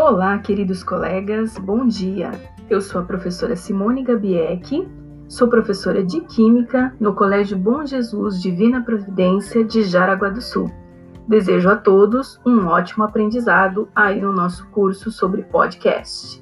Olá, queridos colegas, bom dia. Eu sou a professora Simone Gabiec, sou professora de Química no Colégio Bom Jesus Divina Providência de Jaraguá do Sul. Desejo a todos um ótimo aprendizado aí no nosso curso sobre podcast.